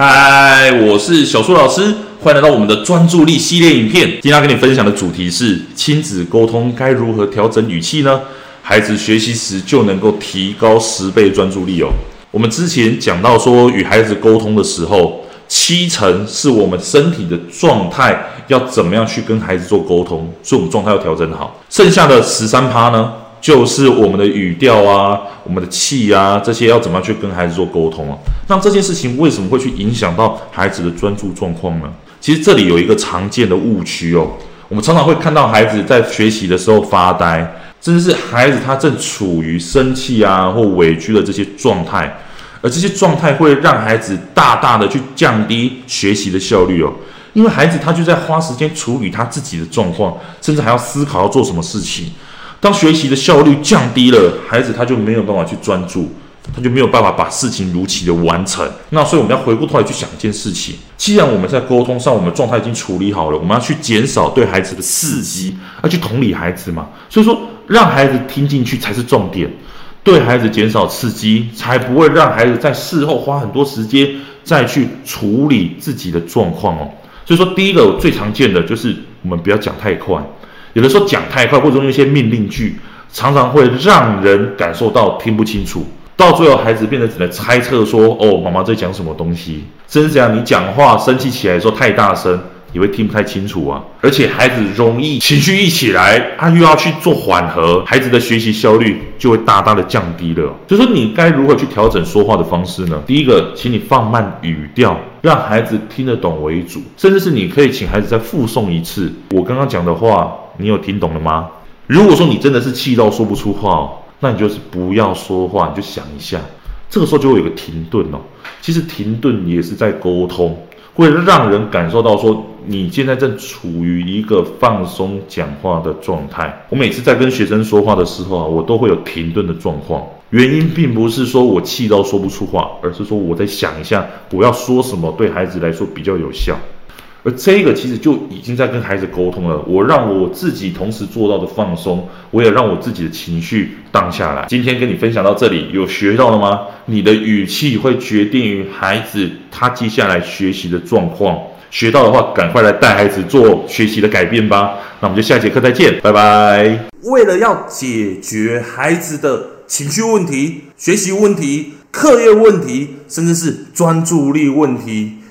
嗨，我是小树老师，欢迎来到我们的专注力系列影片。今天要跟你分享的主题是亲子沟通该如何调整语气呢？孩子学习时就能够提高十倍专注力哦。我们之前讲到说，与孩子沟通的时候，七成是我们身体的状态要怎么样去跟孩子做沟通，所以我们状态要调整好。剩下的十三趴呢？就是我们的语调啊，我们的气啊，这些要怎么样去跟孩子做沟通啊？那这件事情为什么会去影响到孩子的专注状况呢？其实这里有一个常见的误区哦，我们常常会看到孩子在学习的时候发呆，甚至是孩子他正处于生气啊或委屈的这些状态，而这些状态会让孩子大大的去降低学习的效率哦，因为孩子他就在花时间处理他自己的状况，甚至还要思考要做什么事情。当学习的效率降低了，孩子他就没有办法去专注，他就没有办法把事情如期的完成。那所以我们要回过头来去想一件事情：既然我们在沟通上，我们状态已经处理好了，我们要去减少对孩子的刺激，要去同理孩子嘛。所以说，让孩子听进去才是重点，对孩子减少刺激，才不会让孩子在事后花很多时间再去处理自己的状况哦。所以说，第一个最常见的就是我们不要讲太快。有的时候讲太快，或者用一些命令句，常常会让人感受到听不清楚，到最后孩子变得只能猜测说：“哦，妈妈在讲什么东西。”甚至这样，你讲话生气起来的时候太大声，也会听不太清楚啊。而且孩子容易情绪一起来，他又要去做缓和，孩子的学习效率就会大大的降低了。就说你该如何去调整说话的方式呢？第一个，请你放慢语调，让孩子听得懂为主，甚至是你可以请孩子再复诵一次我刚刚讲的话。你有听懂了吗？如果说你真的是气到说不出话哦，那你就是不要说话，你就想一下，这个时候就会有个停顿哦。其实停顿也是在沟通，会让人感受到说你现在正处于一个放松讲话的状态。我每次在跟学生说话的时候啊，我都会有停顿的状况。原因并不是说我气到说不出话，而是说我在想一下我要说什么对孩子来说比较有效。而这个其实就已经在跟孩子沟通了。我让我自己同时做到的放松，我也让我自己的情绪荡下来。今天跟你分享到这里，有学到了吗？你的语气会决定于孩子他接下来学习的状况。学到的话，赶快来带孩子做学习的改变吧。那我们就下节课再见，拜拜。为了要解决孩子的情绪问题、学习问题、课业问题，甚至是专注力问题。